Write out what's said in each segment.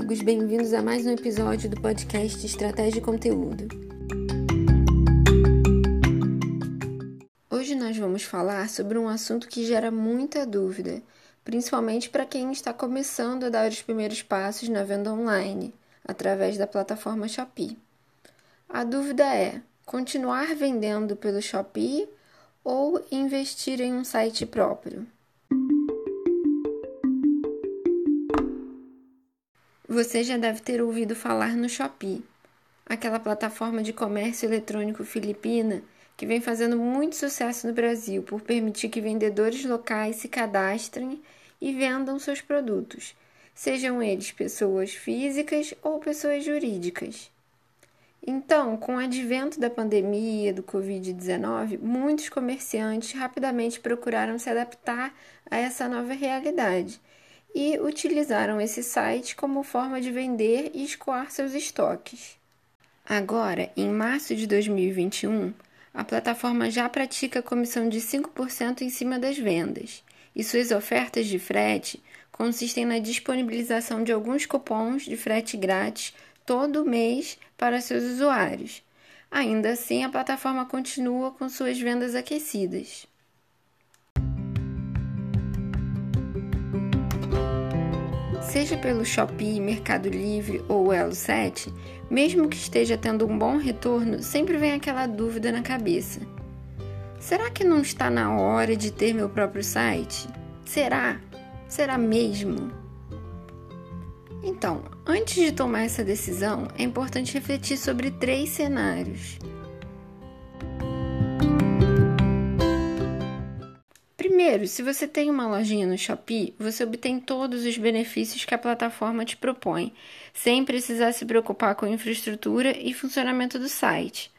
amigos, bem-vindos a mais um episódio do podcast Estratégia de Conteúdo. Hoje nós vamos falar sobre um assunto que gera muita dúvida, principalmente para quem está começando a dar os primeiros passos na venda online, através da plataforma Shopee. A dúvida é: continuar vendendo pelo Shopee ou investir em um site próprio? Você já deve ter ouvido falar no Shopee, aquela plataforma de comércio eletrônico filipina que vem fazendo muito sucesso no Brasil por permitir que vendedores locais se cadastrem e vendam seus produtos, sejam eles pessoas físicas ou pessoas jurídicas. Então, com o advento da pandemia do Covid-19, muitos comerciantes rapidamente procuraram se adaptar a essa nova realidade e utilizaram esse site como forma de vender e escoar seus estoques. Agora, em março de 2021, a plataforma já pratica comissão de 5% em cima das vendas, e suas ofertas de frete consistem na disponibilização de alguns cupons de frete grátis todo mês para seus usuários. Ainda assim, a plataforma continua com suas vendas aquecidas. Seja pelo Shopee, Mercado Livre ou Elo 7, mesmo que esteja tendo um bom retorno, sempre vem aquela dúvida na cabeça. Será que não está na hora de ter meu próprio site? Será? Será mesmo? Então, antes de tomar essa decisão, é importante refletir sobre três cenários. Primeiro, se você tem uma lojinha no Shopee, você obtém todos os benefícios que a plataforma te propõe, sem precisar se preocupar com infraestrutura e funcionamento do site.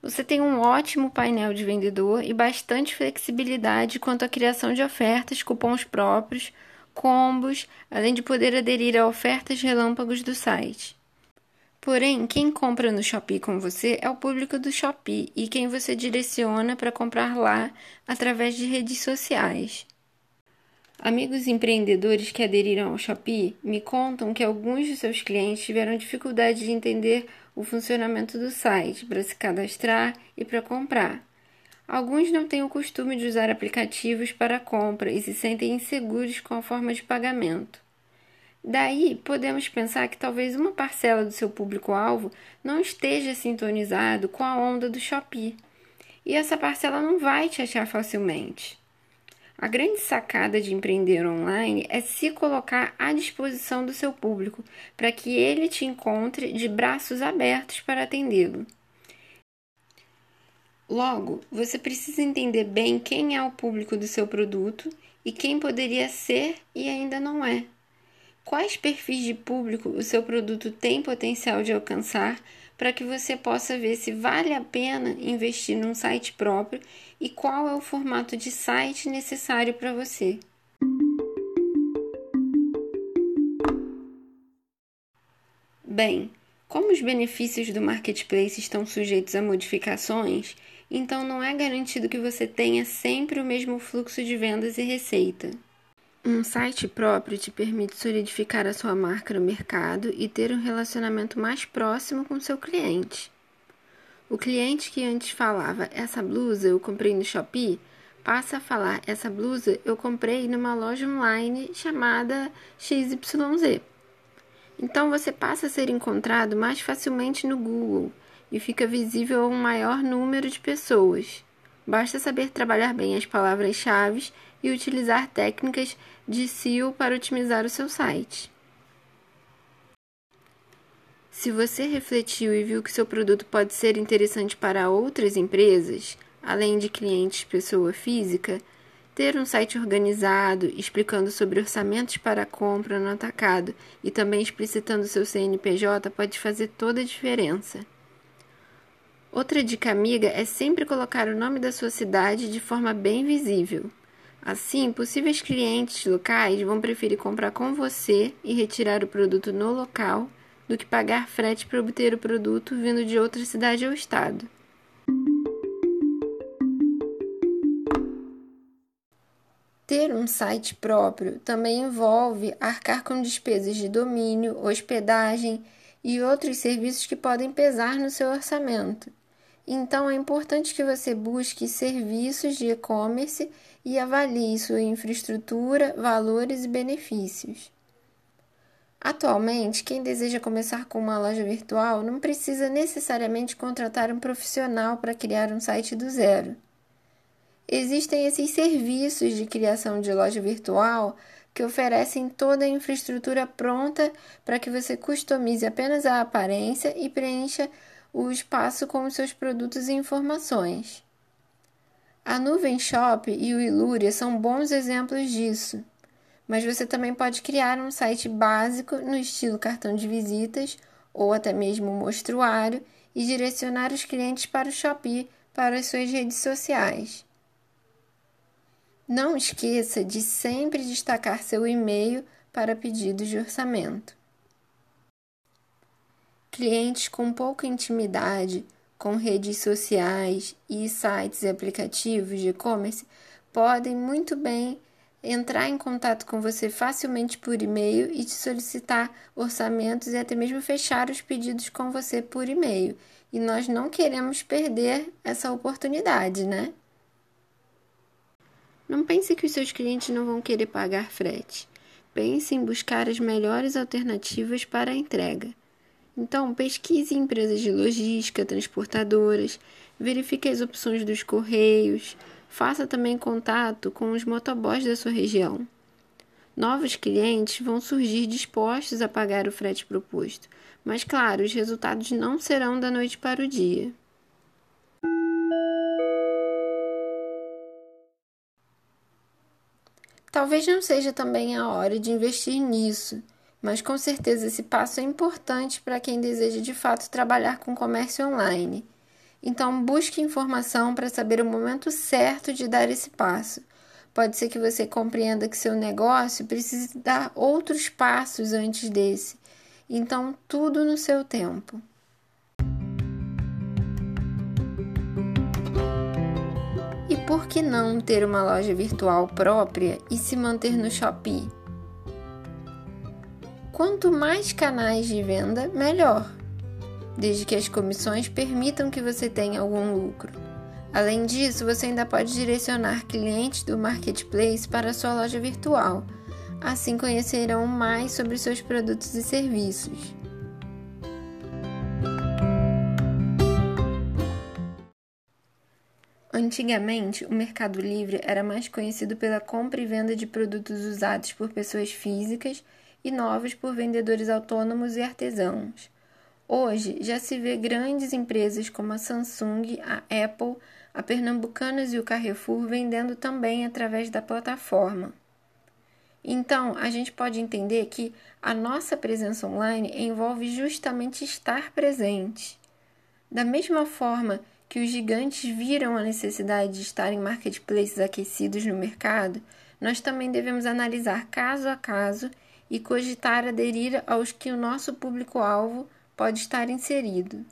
Você tem um ótimo painel de vendedor e bastante flexibilidade quanto à criação de ofertas, cupons próprios, combos, além de poder aderir a ofertas relâmpagos do site. Porém, quem compra no Shopee com você é o público do Shopee e quem você direciona para comprar lá através de redes sociais. Amigos empreendedores que aderiram ao Shopee me contam que alguns de seus clientes tiveram dificuldade de entender o funcionamento do site para se cadastrar e para comprar. Alguns não têm o costume de usar aplicativos para compra e se sentem inseguros com a forma de pagamento. Daí, podemos pensar que talvez uma parcela do seu público-alvo não esteja sintonizado com a onda do Shopee, e essa parcela não vai te achar facilmente. A grande sacada de empreender online é se colocar à disposição do seu público para que ele te encontre de braços abertos para atendê-lo. Logo, você precisa entender bem quem é o público do seu produto e quem poderia ser e ainda não é. Quais perfis de público o seu produto tem potencial de alcançar para que você possa ver se vale a pena investir num site próprio e qual é o formato de site necessário para você. Bem, como os benefícios do marketplace estão sujeitos a modificações, então não é garantido que você tenha sempre o mesmo fluxo de vendas e receita. Um site próprio te permite solidificar a sua marca no mercado e ter um relacionamento mais próximo com seu cliente. O cliente que antes falava essa blusa eu comprei no Shopee passa a falar essa blusa eu comprei numa loja online chamada XYZ. Então você passa a ser encontrado mais facilmente no Google e fica visível a um maior número de pessoas. Basta saber trabalhar bem as palavras-chave e utilizar técnicas de SEO para otimizar o seu site. Se você refletiu e viu que seu produto pode ser interessante para outras empresas, além de clientes pessoa física, ter um site organizado, explicando sobre orçamentos para compra no atacado e também explicitando seu CNPJ pode fazer toda a diferença. Outra dica amiga é sempre colocar o nome da sua cidade de forma bem visível. Assim, possíveis clientes locais vão preferir comprar com você e retirar o produto no local do que pagar frete para obter o produto vindo de outra cidade ou estado. Ter um site próprio também envolve arcar com despesas de domínio, hospedagem e outros serviços que podem pesar no seu orçamento. Então, é importante que você busque serviços de e-commerce e avalie sua infraestrutura, valores e benefícios. Atualmente, quem deseja começar com uma loja virtual não precisa necessariamente contratar um profissional para criar um site do zero. Existem esses serviços de criação de loja virtual que oferecem toda a infraestrutura pronta para que você customize apenas a aparência e preencha o espaço com os seus produtos e informações. A Nuvem Shop e o Ilúria são bons exemplos disso, mas você também pode criar um site básico no estilo cartão de visitas ou até mesmo mostruário e direcionar os clientes para o Shopee para as suas redes sociais. Não esqueça de sempre destacar seu e-mail para pedidos de orçamento. Clientes com pouca intimidade com redes sociais e sites e aplicativos de e-commerce podem muito bem entrar em contato com você facilmente por e-mail e te solicitar orçamentos e até mesmo fechar os pedidos com você por e-mail. E nós não queremos perder essa oportunidade, né? Não pense que os seus clientes não vão querer pagar frete. Pense em buscar as melhores alternativas para a entrega. Então, pesquise empresas de logística, transportadoras, verifique as opções dos correios, faça também contato com os motoboys da sua região. Novos clientes vão surgir dispostos a pagar o frete proposto, mas claro, os resultados não serão da noite para o dia. Talvez não seja também a hora de investir nisso, mas com certeza esse passo é importante para quem deseja de fato trabalhar com comércio online. Então, busque informação para saber o momento certo de dar esse passo. Pode ser que você compreenda que seu negócio precise dar outros passos antes desse. Então, tudo no seu tempo. por que não ter uma loja virtual própria e se manter no Shopee? Quanto mais canais de venda, melhor, desde que as comissões permitam que você tenha algum lucro. Além disso, você ainda pode direcionar clientes do marketplace para sua loja virtual. Assim conhecerão mais sobre seus produtos e serviços. Antigamente, o Mercado Livre era mais conhecido pela compra e venda de produtos usados por pessoas físicas e novos por vendedores autônomos e artesãos. Hoje, já se vê grandes empresas como a Samsung, a Apple, a Pernambucanas e o Carrefour vendendo também através da plataforma. Então, a gente pode entender que a nossa presença online envolve justamente estar presente. Da mesma forma que os gigantes viram a necessidade de estar em marketplaces aquecidos no mercado, nós também devemos analisar caso a caso e cogitar aderir aos que o nosso público-alvo pode estar inserido.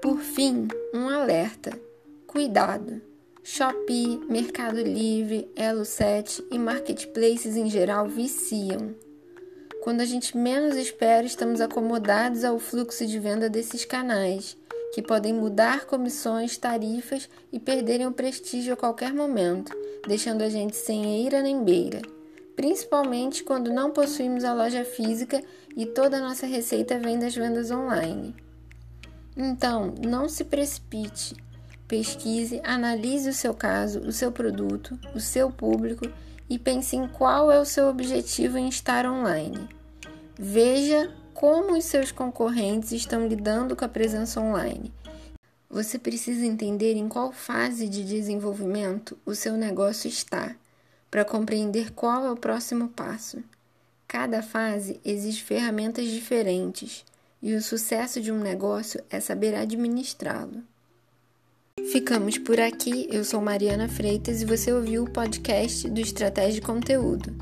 Por fim, um alerta: cuidado! Shopee, Mercado Livre, Elo7 e marketplaces em geral viciam. Quando a gente menos espera, estamos acomodados ao fluxo de venda desses canais, que podem mudar comissões, tarifas e perderem o prestígio a qualquer momento, deixando a gente sem eira nem beira. Principalmente quando não possuímos a loja física e toda a nossa receita vem das vendas online. Então, não se precipite. Pesquise, analise o seu caso, o seu produto, o seu público e pense em qual é o seu objetivo em estar online. Veja como os seus concorrentes estão lidando com a presença online. Você precisa entender em qual fase de desenvolvimento o seu negócio está, para compreender qual é o próximo passo. Cada fase exige ferramentas diferentes e o sucesso de um negócio é saber administrá-lo. Ficamos por aqui. Eu sou Mariana Freitas e você ouviu o podcast do Estratégia de Conteúdo.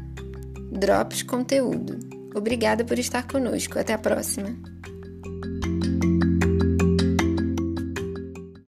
Drops Conteúdo. Obrigada por estar conosco. Até a próxima.